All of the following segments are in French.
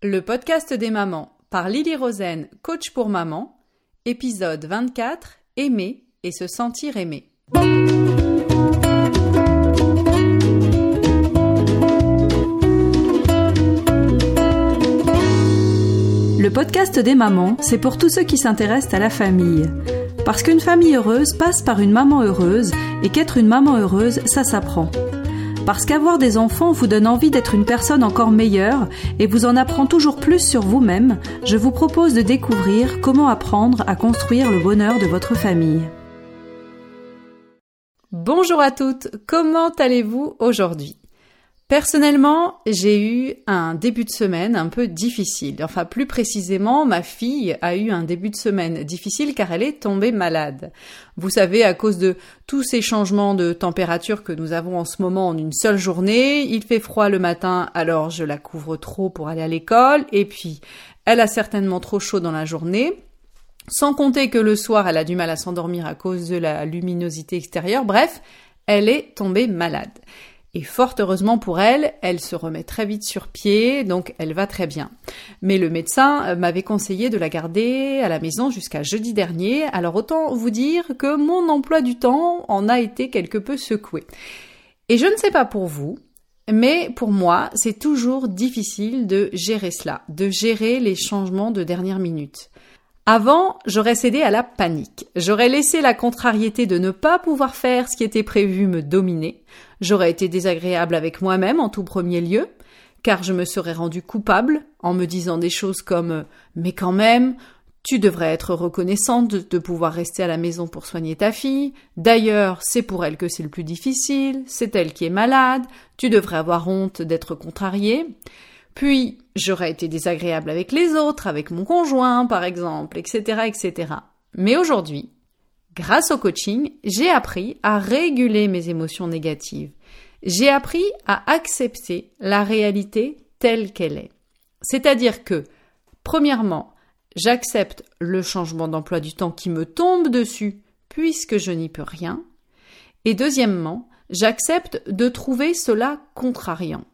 Le podcast des mamans par Lily Rosen, coach pour maman, épisode 24 Aimer et se sentir aimé. Le podcast des mamans, c'est pour tous ceux qui s'intéressent à la famille. Parce qu'une famille heureuse passe par une maman heureuse et qu'être une maman heureuse, ça s'apprend. Parce qu'avoir des enfants vous donne envie d'être une personne encore meilleure et vous en apprend toujours plus sur vous-même, je vous propose de découvrir comment apprendre à construire le bonheur de votre famille. Bonjour à toutes, comment allez-vous aujourd'hui? Personnellement, j'ai eu un début de semaine un peu difficile. Enfin, plus précisément, ma fille a eu un début de semaine difficile car elle est tombée malade. Vous savez, à cause de tous ces changements de température que nous avons en ce moment en une seule journée, il fait froid le matin, alors je la couvre trop pour aller à l'école, et puis elle a certainement trop chaud dans la journée. Sans compter que le soir, elle a du mal à s'endormir à cause de la luminosité extérieure. Bref, elle est tombée malade. Et fort heureusement pour elle, elle se remet très vite sur pied, donc elle va très bien. Mais le médecin euh, m'avait conseillé de la garder à la maison jusqu'à jeudi dernier, alors autant vous dire que mon emploi du temps en a été quelque peu secoué. Et je ne sais pas pour vous, mais pour moi, c'est toujours difficile de gérer cela, de gérer les changements de dernière minute. Avant, j'aurais cédé à la panique. J'aurais laissé la contrariété de ne pas pouvoir faire ce qui était prévu me dominer. J'aurais été désagréable avec moi-même en tout premier lieu, car je me serais rendu coupable en me disant des choses comme Mais quand même, tu devrais être reconnaissante de, pouvoir rester à la maison pour soigner ta fille. D'ailleurs, c'est pour elle que c'est le plus difficile, c'est elle qui est malade, tu devrais avoir honte d'être contrariée. Puis, j'aurais été désagréable avec les autres, avec mon conjoint, par exemple, etc., etc. Mais aujourd'hui, grâce au coaching, j'ai appris à réguler mes émotions négatives. J'ai appris à accepter la réalité telle qu'elle est. C'est-à-dire que, premièrement, j'accepte le changement d'emploi du temps qui me tombe dessus puisque je n'y peux rien. Et deuxièmement, j'accepte de trouver cela contrariant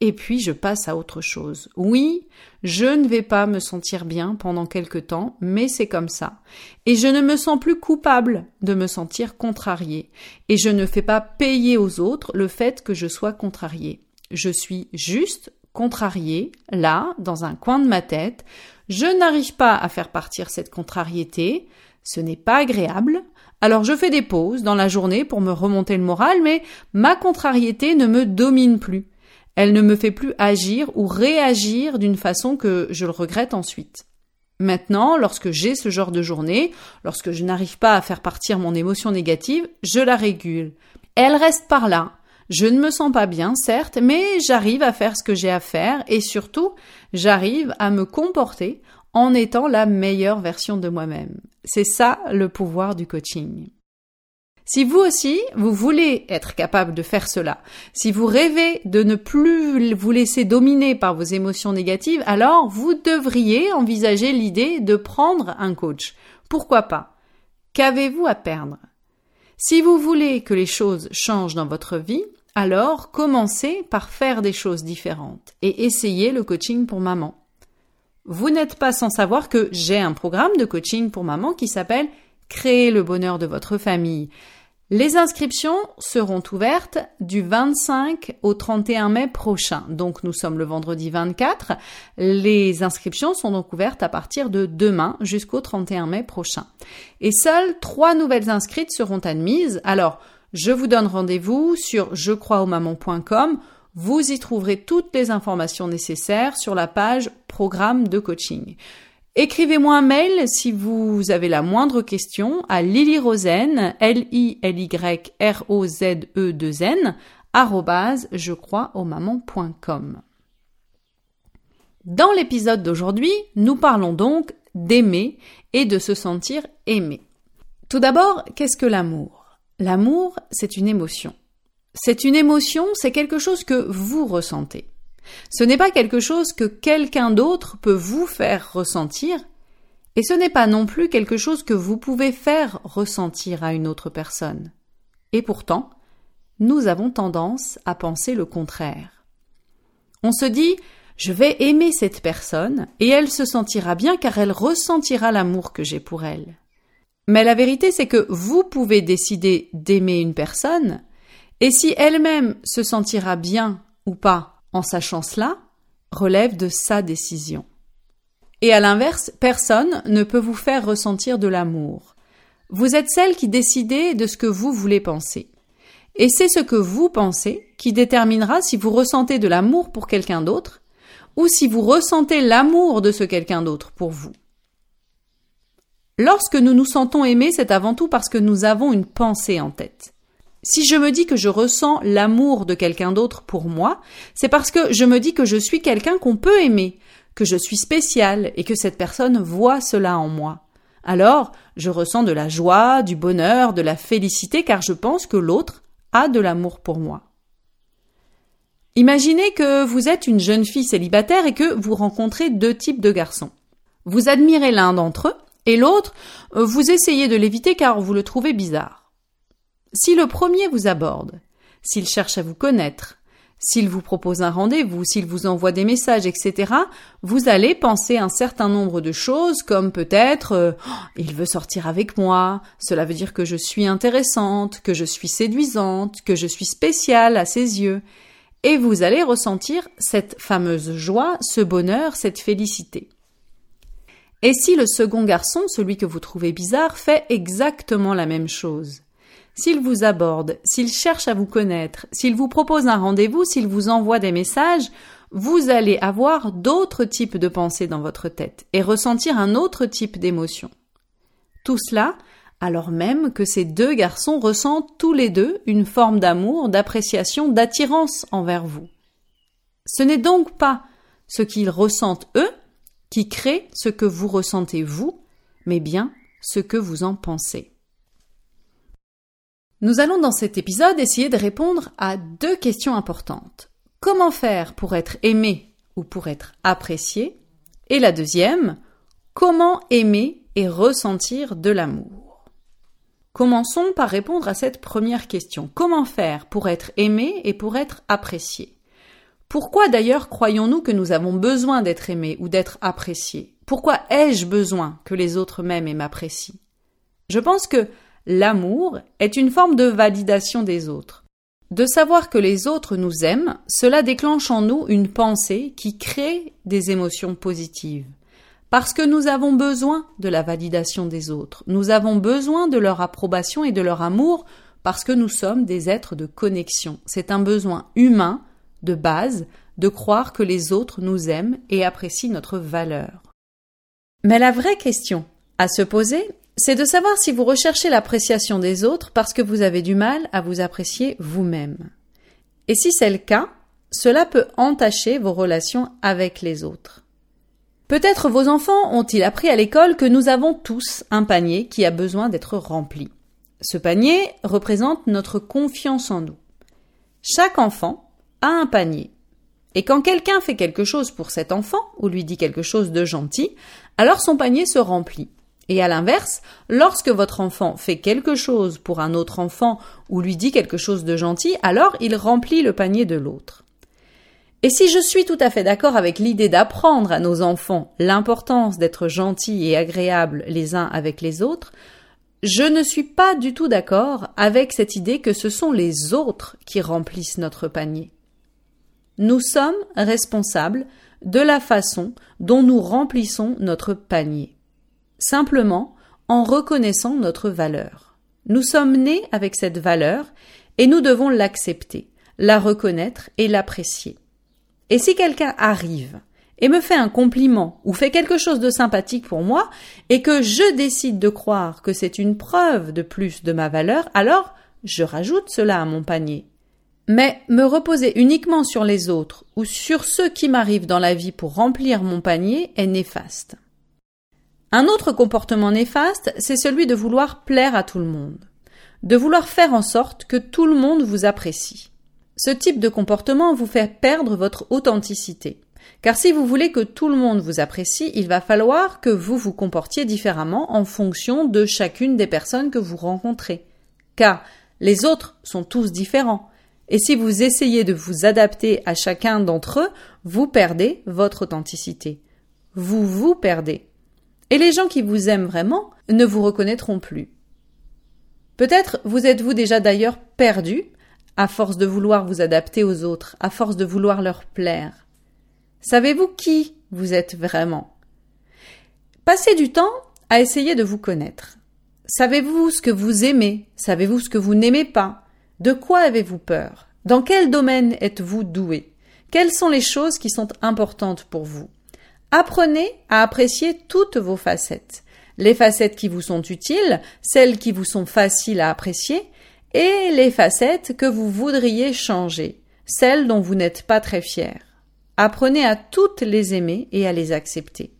et puis je passe à autre chose. Oui, je ne vais pas me sentir bien pendant quelque temps, mais c'est comme ça. Et je ne me sens plus coupable de me sentir contrarié. Et je ne fais pas payer aux autres le fait que je sois contrarié. Je suis juste contrarié, là, dans un coin de ma tête. Je n'arrive pas à faire partir cette contrariété. Ce n'est pas agréable. Alors je fais des pauses dans la journée pour me remonter le moral, mais ma contrariété ne me domine plus. Elle ne me fait plus agir ou réagir d'une façon que je le regrette ensuite. Maintenant, lorsque j'ai ce genre de journée, lorsque je n'arrive pas à faire partir mon émotion négative, je la régule. Elle reste par là. Je ne me sens pas bien, certes, mais j'arrive à faire ce que j'ai à faire et surtout, j'arrive à me comporter en étant la meilleure version de moi-même. C'est ça le pouvoir du coaching. Si vous aussi, vous voulez être capable de faire cela, si vous rêvez de ne plus vous laisser dominer par vos émotions négatives, alors vous devriez envisager l'idée de prendre un coach. Pourquoi pas? Qu'avez-vous à perdre? Si vous voulez que les choses changent dans votre vie, alors commencez par faire des choses différentes et essayez le coaching pour maman. Vous n'êtes pas sans savoir que j'ai un programme de coaching pour maman qui s'appelle Créer le bonheur de votre famille. Les inscriptions seront ouvertes du 25 au 31 mai prochain. Donc nous sommes le vendredi 24. Les inscriptions sont donc ouvertes à partir de demain jusqu'au 31 mai prochain. Et seules trois nouvelles inscrites seront admises. Alors, je vous donne rendez-vous sur jecroisausmamans.com. Vous y trouverez toutes les informations nécessaires sur la page programme de coaching. Écrivez-moi un mail si vous avez la moindre question à Lily Rosen, L-I-L-Y-R-O-Z-E-2-N, arrobase, je crois au maman.com. Dans l'épisode d'aujourd'hui, nous parlons donc d'aimer et de se sentir aimé. Tout d'abord, qu'est-ce que l'amour? L'amour, c'est une émotion. C'est une émotion, c'est quelque chose que vous ressentez. Ce n'est pas quelque chose que quelqu'un d'autre peut vous faire ressentir, et ce n'est pas non plus quelque chose que vous pouvez faire ressentir à une autre personne. Et pourtant, nous avons tendance à penser le contraire. On se dit Je vais aimer cette personne et elle se sentira bien car elle ressentira l'amour que j'ai pour elle. Mais la vérité, c'est que vous pouvez décider d'aimer une personne, et si elle-même se sentira bien ou pas en sachant cela, relève de sa décision. Et à l'inverse, personne ne peut vous faire ressentir de l'amour. Vous êtes celle qui décidez de ce que vous voulez penser. Et c'est ce que vous pensez qui déterminera si vous ressentez de l'amour pour quelqu'un d'autre ou si vous ressentez l'amour de ce quelqu'un d'autre pour vous. Lorsque nous nous sentons aimés, c'est avant tout parce que nous avons une pensée en tête. Si je me dis que je ressens l'amour de quelqu'un d'autre pour moi, c'est parce que je me dis que je suis quelqu'un qu'on peut aimer, que je suis spécial et que cette personne voit cela en moi. Alors, je ressens de la joie, du bonheur, de la félicité car je pense que l'autre a de l'amour pour moi. Imaginez que vous êtes une jeune fille célibataire et que vous rencontrez deux types de garçons. Vous admirez l'un d'entre eux et l'autre, vous essayez de l'éviter car vous le trouvez bizarre. Si le premier vous aborde, s'il cherche à vous connaître, s'il vous propose un rendez-vous, s'il vous envoie des messages, etc., vous allez penser un certain nombre de choses comme peut-être euh, oh, il veut sortir avec moi, cela veut dire que je suis intéressante, que je suis séduisante, que je suis spéciale à ses yeux, et vous allez ressentir cette fameuse joie, ce bonheur, cette félicité. Et si le second garçon, celui que vous trouvez bizarre, fait exactement la même chose? S'il vous aborde, s'il cherche à vous connaître, s'il vous propose un rendez-vous, s'il vous envoie des messages, vous allez avoir d'autres types de pensées dans votre tête et ressentir un autre type d'émotion. Tout cela alors même que ces deux garçons ressentent tous les deux une forme d'amour, d'appréciation, d'attirance envers vous. Ce n'est donc pas ce qu'ils ressentent eux qui crée ce que vous ressentez vous, mais bien ce que vous en pensez. Nous allons dans cet épisode essayer de répondre à deux questions importantes. Comment faire pour être aimé ou pour être apprécié? Et la deuxième, comment aimer et ressentir de l'amour? Commençons par répondre à cette première question. Comment faire pour être aimé et pour être apprécié? Pourquoi d'ailleurs croyons-nous que nous avons besoin d'être aimés ou d'être appréciés Pourquoi ai-je besoin que les autres m'aiment et m'apprécient? Je pense que l'amour est une forme de validation des autres. De savoir que les autres nous aiment, cela déclenche en nous une pensée qui crée des émotions positives. Parce que nous avons besoin de la validation des autres, nous avons besoin de leur approbation et de leur amour parce que nous sommes des êtres de connexion. C'est un besoin humain de base de croire que les autres nous aiment et apprécient notre valeur. Mais la vraie question à se poser, c'est de savoir si vous recherchez l'appréciation des autres parce que vous avez du mal à vous apprécier vous-même. Et si c'est le cas, cela peut entacher vos relations avec les autres. Peut-être vos enfants ont-ils appris à l'école que nous avons tous un panier qui a besoin d'être rempli. Ce panier représente notre confiance en nous. Chaque enfant un panier. Et quand quelqu'un fait quelque chose pour cet enfant, ou lui dit quelque chose de gentil, alors son panier se remplit. Et à l'inverse, lorsque votre enfant fait quelque chose pour un autre enfant ou lui dit quelque chose de gentil, alors il remplit le panier de l'autre. Et si je suis tout à fait d'accord avec l'idée d'apprendre à nos enfants l'importance d'être gentils et agréables les uns avec les autres, je ne suis pas du tout d'accord avec cette idée que ce sont les autres qui remplissent notre panier. Nous sommes responsables de la façon dont nous remplissons notre panier, simplement en reconnaissant notre valeur. Nous sommes nés avec cette valeur et nous devons l'accepter, la reconnaître et l'apprécier. Et si quelqu'un arrive et me fait un compliment ou fait quelque chose de sympathique pour moi et que je décide de croire que c'est une preuve de plus de ma valeur, alors je rajoute cela à mon panier mais me reposer uniquement sur les autres ou sur ceux qui m'arrivent dans la vie pour remplir mon panier est néfaste. Un autre comportement néfaste, c'est celui de vouloir plaire à tout le monde, de vouloir faire en sorte que tout le monde vous apprécie. Ce type de comportement vous fait perdre votre authenticité. Car si vous voulez que tout le monde vous apprécie, il va falloir que vous vous comportiez différemment en fonction de chacune des personnes que vous rencontrez. Car les autres sont tous différents Et si vous essayez de vous adapter à chacun d'entre eux, vous perdez votre authenticité. Vous vous perdez. Et les gens qui vous aiment vraiment ne vous reconnaîtront plus. Peut-être vous êtes-vous déjà d'ailleurs perdu à force de vouloir vous adapter aux autres, à force de vouloir leur plaire. Savez-vous qui vous êtes vraiment? Passez du temps à essayer de vous connaître. Savez-vous ce que vous aimez? Savez-vous ce que vous n'aimez pas? De quoi avez-vous peur? Dans quel domaine êtes-vous doué? Quelles sont les choses qui sont importantes pour vous? Apprenez à apprécier toutes vos facettes. Les facettes qui vous sont utiles, celles qui vous sont faciles à apprécier, et les facettes que vous voudriez changer, celles dont vous n'êtes pas très fier. Apprenez à toutes les aimer et à les accepter.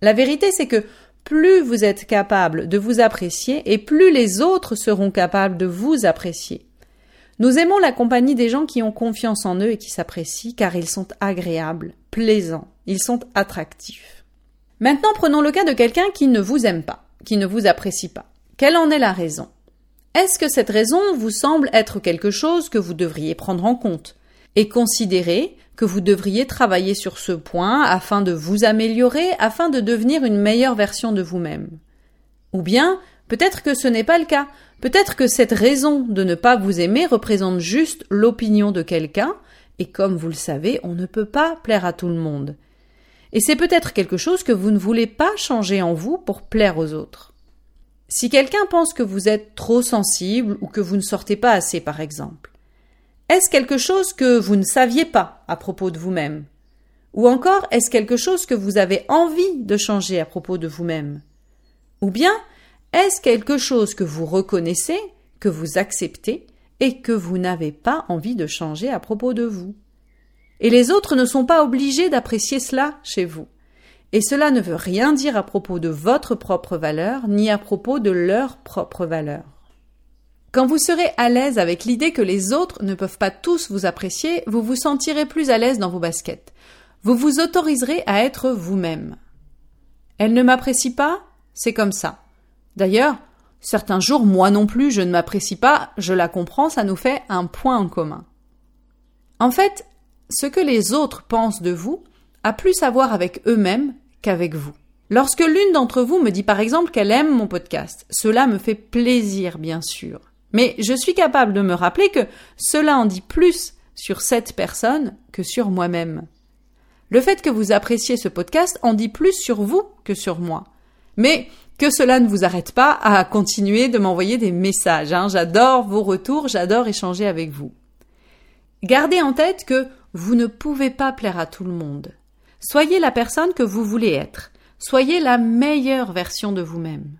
La vérité, c'est que plus vous êtes capable de vous apprécier et plus les autres seront capables de vous apprécier. Nous aimons la compagnie des gens qui ont confiance en eux et qui s'apprécient car ils sont agréables, plaisants, ils sont attractifs. Maintenant prenons le cas de quelqu'un qui ne vous aime pas, qui ne vous apprécie pas. Quelle en est la raison? Est-ce que cette raison vous semble être quelque chose que vous devriez prendre en compte? Et considérer que vous devriez travailler sur ce point afin de vous améliorer, afin de devenir une meilleure version de vous-même. Ou bien, peut-être que ce n'est pas le cas, peut-être que cette raison de ne pas vous aimer représente juste l'opinion de quelqu'un, et comme vous le savez, on ne peut pas plaire à tout le monde. Et c'est peut-être quelque chose que vous ne voulez pas changer en vous pour plaire aux autres. Si quelqu'un pense que vous êtes trop sensible ou que vous ne sortez pas assez, par exemple, est-ce quelque chose que vous ne saviez pas à propos de vous-même? Ou encore est-ce quelque chose que vous avez envie de changer à propos de vous-même? Ou bien est-ce quelque chose que vous reconnaissez, que vous acceptez et que vous n'avez pas envie de changer à propos de vous? Et les autres ne sont pas obligés d'apprécier cela chez vous. Et cela ne veut rien dire à propos de votre propre valeur, ni à propos de leur propre valeur. Quand vous serez à l'aise avec l'idée que les autres ne peuvent pas tous vous apprécier, vous vous sentirez plus à l'aise dans vos baskets. Vous vous autoriserez à être vous-même. Elle ne m'apprécie pas, c'est comme ça. D'ailleurs, certains jours, moi non plus, je ne m'apprécie pas, je la comprends, ça nous fait un point en commun. En fait, ce que les autres pensent de vous a plus à voir avec eux-mêmes qu'avec vous. Lorsque l'une d'entre vous me dit par exemple qu'elle aime mon podcast, cela me fait plaisir, bien sûr. Mais je suis capable de me rappeler que cela en dit plus sur cette personne que sur moi-même. Le fait que vous appréciez ce podcast en dit plus sur vous que sur moi. Mais que cela ne vous arrête pas à continuer de m'envoyer des messages. Hein. J'adore vos retours, j'adore échanger avec vous. Gardez en tête que vous ne pouvez pas plaire à tout le monde. Soyez la personne que vous voulez être. Soyez la meilleure version de vous-même.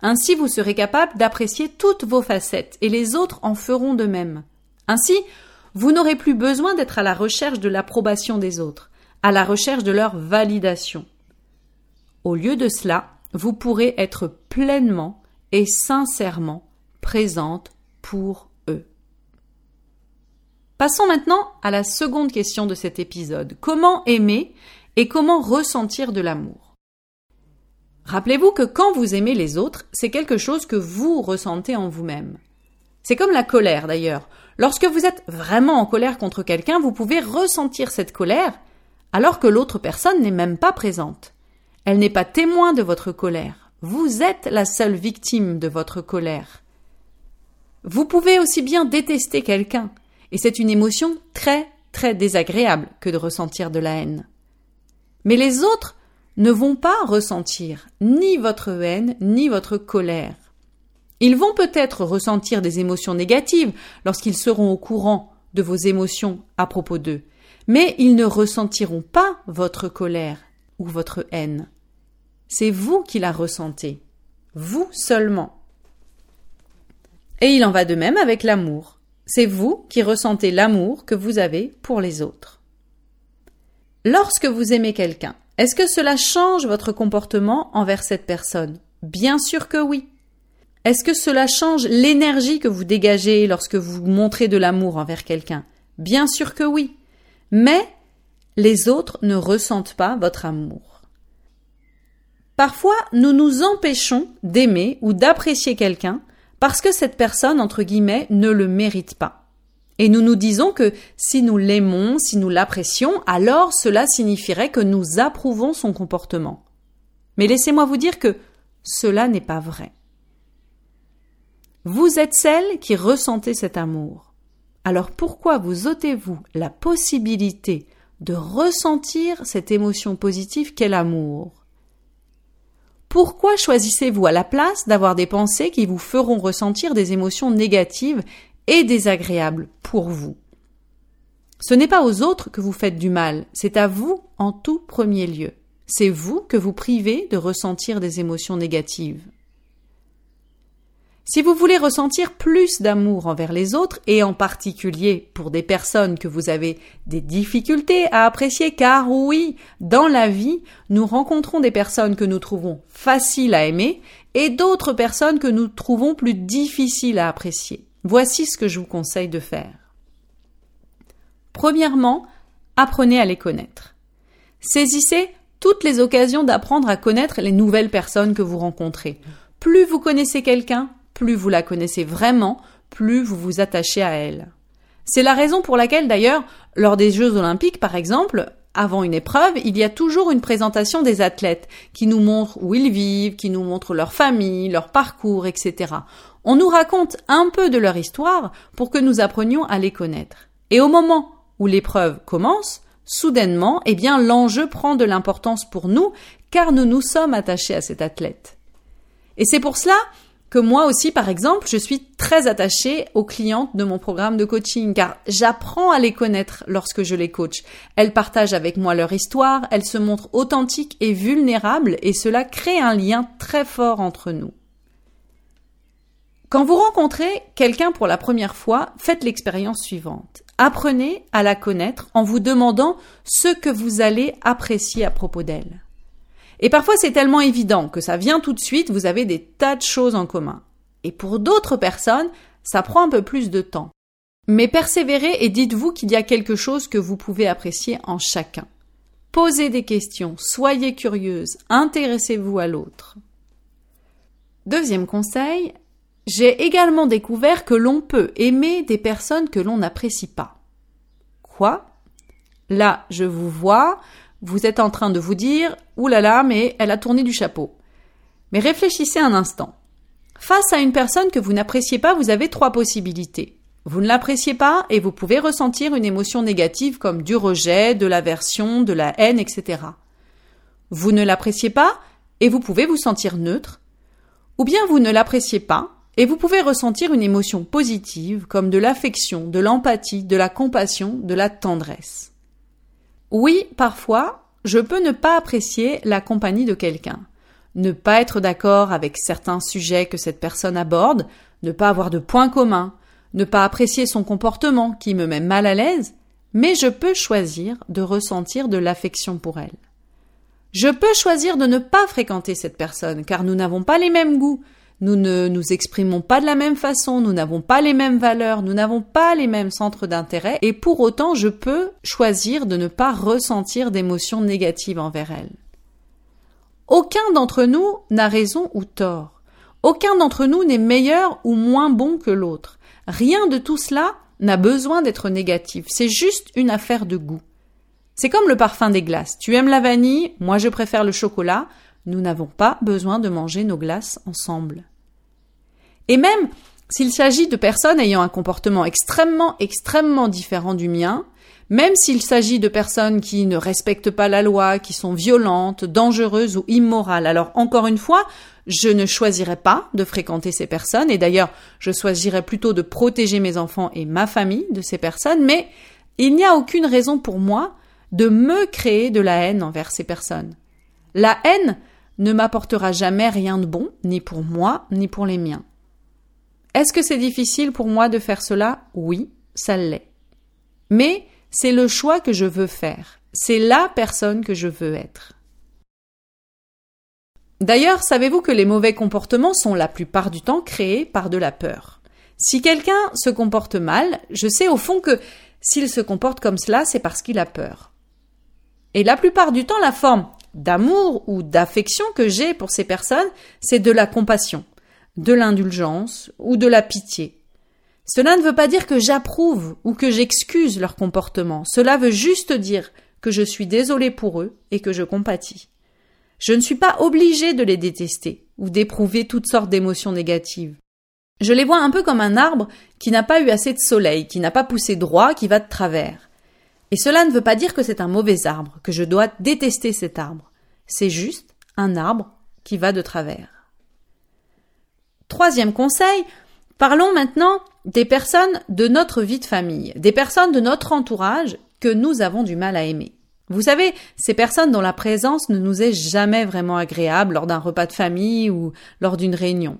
Ainsi vous serez capable d'apprécier toutes vos facettes et les autres en feront de même. Ainsi, vous n'aurez plus besoin d'être à la recherche de l'approbation des autres, à la recherche de leur validation. Au lieu de cela, vous pourrez être pleinement et sincèrement présente pour. Passons maintenant à la seconde question de cet épisode. Comment aimer et comment ressentir de l'amour? Rappelez-vous que quand vous aimez les autres, c'est quelque chose que vous ressentez en vous-même. C'est comme la colère d'ailleurs. Lorsque vous êtes vraiment en colère contre quelqu'un, vous pouvez ressentir cette colère alors que l'autre personne n'est même pas présente. Elle n'est pas témoin de votre colère. Vous êtes la seule victime de votre colère. Vous pouvez aussi bien détester quelqu'un, et c'est une émotion très très désagréable que de ressentir de la haine. Mais les autres ne vont pas ressentir ni votre haine ni votre colère. Ils vont peut-être ressentir des émotions négatives lorsqu'ils seront au courant de vos émotions à propos d'eux, mais ils ne ressentiront pas votre colère ou votre haine. C'est vous qui la ressentez, vous seulement. Et il en va de même avec l'amour. C'est vous qui ressentez l'amour que vous avez pour les autres. Lorsque vous aimez quelqu'un, est-ce que cela change votre comportement envers cette personne? Bien sûr que oui. Est-ce que cela change l'énergie que vous dégagez lorsque vous montrez de l'amour envers quelqu'un? Bien sûr que oui. Mais les autres ne ressentent pas votre amour. Parfois, nous nous empêchons d'aimer ou d'apprécier quelqu'un parce que cette personne, entre guillemets, ne le mérite pas. Et nous nous disons que si nous l'aimons, si nous l'apprécions, alors cela signifierait que nous approuvons son comportement. Mais laissez-moi vous dire que cela n'est pas vrai. Vous êtes celle qui ressentez cet amour. Alors pourquoi vous ôtez-vous la possibilité de ressentir cette émotion positive qu'est l'amour? Pourquoi choisissez-vous à la place d'avoir des pensées qui vous feront ressentir des émotions négatives et désagréables pour vous? Ce n'est pas aux autres que vous faites du mal, c'est à vous en tout premier lieu. C'est vous que vous privez de ressentir des émotions négatives. Si vous voulez ressentir plus d'amour envers les autres, et en particulier pour des personnes que vous avez des difficultés à apprécier, car oui, dans la vie, nous rencontrons des personnes que nous trouvons faciles à aimer, et d'autres personnes que nous trouvons plus difficiles à apprécier. Voici ce que je vous conseille de faire. Premièrement, apprenez à les connaître. Saisissez toutes les occasions d'apprendre à connaître les nouvelles personnes que vous rencontrez. Plus vous connaissez quelqu'un, plus vous la connaissez vraiment, plus vous vous attachez à elle. C'est la raison pour laquelle d'ailleurs, lors des Jeux olympiques par exemple, avant une épreuve, il y a toujours une présentation des athlètes qui nous montrent où ils vivent, qui nous montrent leur famille, leur parcours, etc. On nous raconte un peu de leur histoire pour que nous apprenions à les connaître. Et au moment où l'épreuve commence, soudainement, eh bien, l'enjeu prend de l'importance pour nous, car nous nous sommes attachés à cet athlète. Et c'est pour cela que moi aussi, par exemple, je suis très attachée aux clientes de mon programme de coaching, car j'apprends à les connaître lorsque je les coach. Elles partagent avec moi leur histoire, elles se montrent authentiques et vulnérables, et cela crée un lien très fort entre nous. Quand vous rencontrez quelqu'un pour la première fois, faites l'expérience suivante. Apprenez à la connaître en vous demandant ce que vous allez apprécier à propos d'elle. Et parfois c'est tellement évident que ça vient tout de suite, vous avez des tas de choses en commun. Et pour d'autres personnes, ça prend un peu plus de temps. Mais persévérez et dites-vous qu'il y a quelque chose que vous pouvez apprécier en chacun. Posez des questions, soyez curieuse, intéressez-vous à l'autre. Deuxième conseil, j'ai également découvert que l'on peut aimer des personnes que l'on n'apprécie pas. Quoi? Là, je vous vois, vous êtes en train de vous dire Ouh là là, mais elle a tourné du chapeau. Mais réfléchissez un instant. Face à une personne que vous n'appréciez pas, vous avez trois possibilités. Vous ne l'appréciez pas et vous pouvez ressentir une émotion négative comme du rejet, de l'aversion, de la haine, etc. Vous ne l'appréciez pas et vous pouvez vous sentir neutre. Ou bien vous ne l'appréciez pas et vous pouvez ressentir une émotion positive comme de l'affection, de l'empathie, de la compassion, de la tendresse. Oui, parfois, je peux ne pas apprécier la compagnie de quelqu'un, ne pas être d'accord avec certains sujets que cette personne aborde, ne pas avoir de points communs, ne pas apprécier son comportement qui me met mal à l'aise, mais je peux choisir de ressentir de l'affection pour elle. Je peux choisir de ne pas fréquenter cette personne car nous n'avons pas les mêmes goûts, nous ne nous exprimons pas de la même façon, nous n'avons pas les mêmes valeurs, nous n'avons pas les mêmes centres d'intérêt, et pour autant je peux choisir de ne pas ressentir d'émotions négatives envers elle. Aucun d'entre nous n'a raison ou tort. Aucun d'entre nous n'est meilleur ou moins bon que l'autre. Rien de tout cela n'a besoin d'être négatif, c'est juste une affaire de goût. C'est comme le parfum des glaces. Tu aimes la vanille, moi je préfère le chocolat, nous n'avons pas besoin de manger nos glaces ensemble. Et même s'il s'agit de personnes ayant un comportement extrêmement, extrêmement différent du mien, même s'il s'agit de personnes qui ne respectent pas la loi, qui sont violentes, dangereuses ou immorales, alors encore une fois, je ne choisirai pas de fréquenter ces personnes, et d'ailleurs, je choisirais plutôt de protéger mes enfants et ma famille de ces personnes, mais il n'y a aucune raison pour moi de me créer de la haine envers ces personnes. La haine ne m'apportera jamais rien de bon, ni pour moi, ni pour les miens. Est-ce que c'est difficile pour moi de faire cela? Oui, ça l'est. Mais c'est le choix que je veux faire. C'est la personne que je veux être. D'ailleurs, savez-vous que les mauvais comportements sont la plupart du temps créés par de la peur? Si quelqu'un se comporte mal, je sais au fond que s'il se comporte comme cela, c'est parce qu'il a peur. Et la plupart du temps, la forme d'amour ou d'affection que j'ai pour ces personnes, c'est de la compassion de l'indulgence ou de la pitié. Cela ne veut pas dire que j'approuve ou que j'excuse leur comportement. Cela veut juste dire que je suis désolé pour eux et que je compatis. Je ne suis pas obligé de les détester ou d'éprouver toutes sortes d'émotions négatives. Je les vois un peu comme un arbre qui n'a pas eu assez de soleil, qui n'a pas poussé droit, qui va de travers. Et cela ne veut pas dire que c'est un mauvais arbre, que je dois détester cet arbre. C'est juste un arbre qui va de travers. Troisième conseil, parlons maintenant des personnes de notre vie de famille, des personnes de notre entourage que nous avons du mal à aimer. Vous savez, ces personnes dont la présence ne nous est jamais vraiment agréable lors d'un repas de famille ou lors d'une réunion.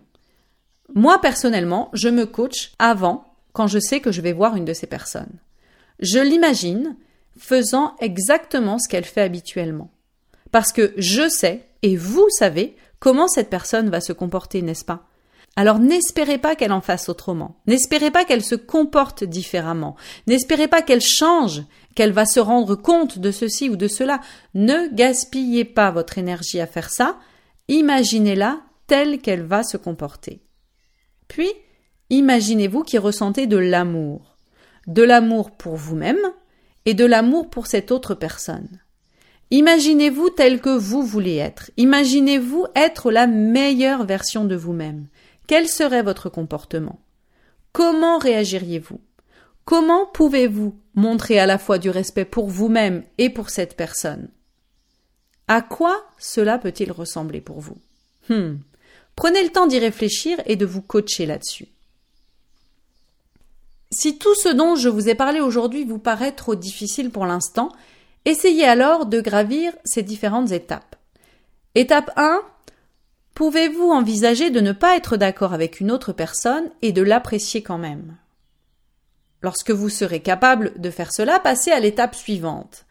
Moi, personnellement, je me coach avant quand je sais que je vais voir une de ces personnes. Je l'imagine faisant exactement ce qu'elle fait habituellement. Parce que je sais, et vous savez, comment cette personne va se comporter, n'est-ce pas? Alors n'espérez pas qu'elle en fasse autrement. N'espérez pas qu'elle se comporte différemment. N'espérez pas qu'elle change, qu'elle va se rendre compte de ceci ou de cela. Ne gaspillez pas votre énergie à faire ça. Imaginez-la telle qu'elle va se comporter. Puis, imaginez-vous qui ressentez de l'amour. De l'amour pour vous-même et de l'amour pour cette autre personne. Imaginez-vous tel que vous voulez être. Imaginez-vous être la meilleure version de vous-même. Quel serait votre comportement? Comment réagiriez-vous? Comment pouvez-vous montrer à la fois du respect pour vous-même et pour cette personne? À quoi cela peut-il ressembler pour vous? Hmm. Prenez le temps d'y réfléchir et de vous coacher là-dessus. Si tout ce dont je vous ai parlé aujourd'hui vous paraît trop difficile pour l'instant, essayez alors de gravir ces différentes étapes. Étape 1, Pouvez-vous envisager de ne pas être d'accord avec une autre personne et de l'apprécier quand même? Lorsque vous serez capable de faire cela, passez à l'étape suivante.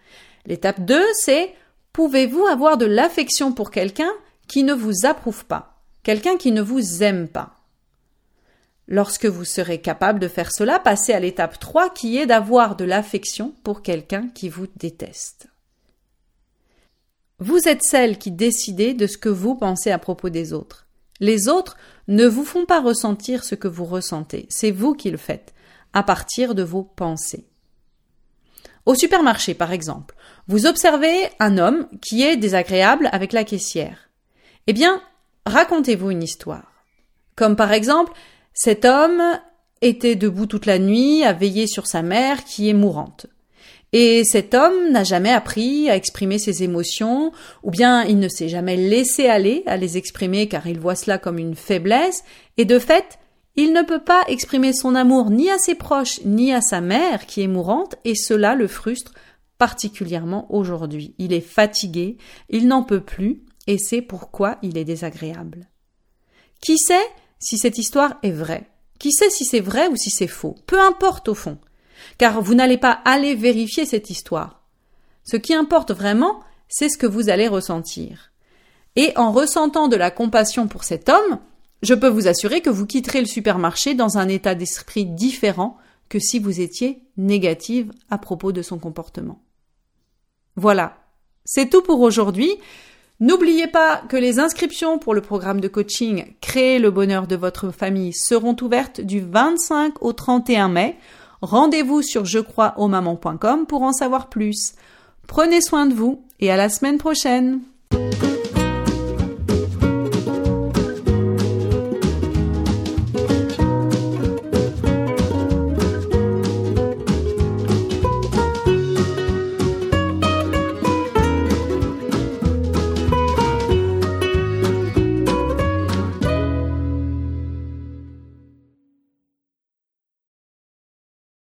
L'étape 2, c'est pouvez-vous avoir de l'affection pour quelqu'un qui ne vous approuve pas, quelqu'un qui ne vous aime pas? Lorsque vous serez capable de faire cela, passez à l'étape 3 qui est d'avoir de l'affection pour quelqu'un qui vous déteste. Vous êtes celle qui décidez de ce que vous pensez à propos des autres. Les autres ne vous font pas ressentir ce que vous ressentez, c'est vous qui le faites, à partir de vos pensées. Au supermarché, par exemple, vous observez un homme qui est désagréable avec la caissière. Eh bien, racontez-vous une histoire. Comme par exemple, cet homme était debout toute la nuit à veiller sur sa mère qui est mourante. Et cet homme n'a jamais appris à exprimer ses émotions, ou bien il ne s'est jamais laissé aller à les exprimer car il voit cela comme une faiblesse, et de fait, il ne peut pas exprimer son amour ni à ses proches ni à sa mère qui est mourante, et cela le frustre particulièrement aujourd'hui. Il est fatigué, il n'en peut plus, et c'est pourquoi il est désagréable. Qui sait si cette histoire est vraie? Qui sait si c'est vrai ou si c'est faux? Peu importe au fond car vous n'allez pas aller vérifier cette histoire. Ce qui importe vraiment, c'est ce que vous allez ressentir. Et en ressentant de la compassion pour cet homme, je peux vous assurer que vous quitterez le supermarché dans un état d'esprit différent que si vous étiez négative à propos de son comportement. Voilà. C'est tout pour aujourd'hui. N'oubliez pas que les inscriptions pour le programme de coaching Créer le bonheur de votre famille seront ouvertes du 25 au 31 mai. Rendez-vous sur jecroisausmamans.com pour en savoir plus. Prenez soin de vous et à la semaine prochaine.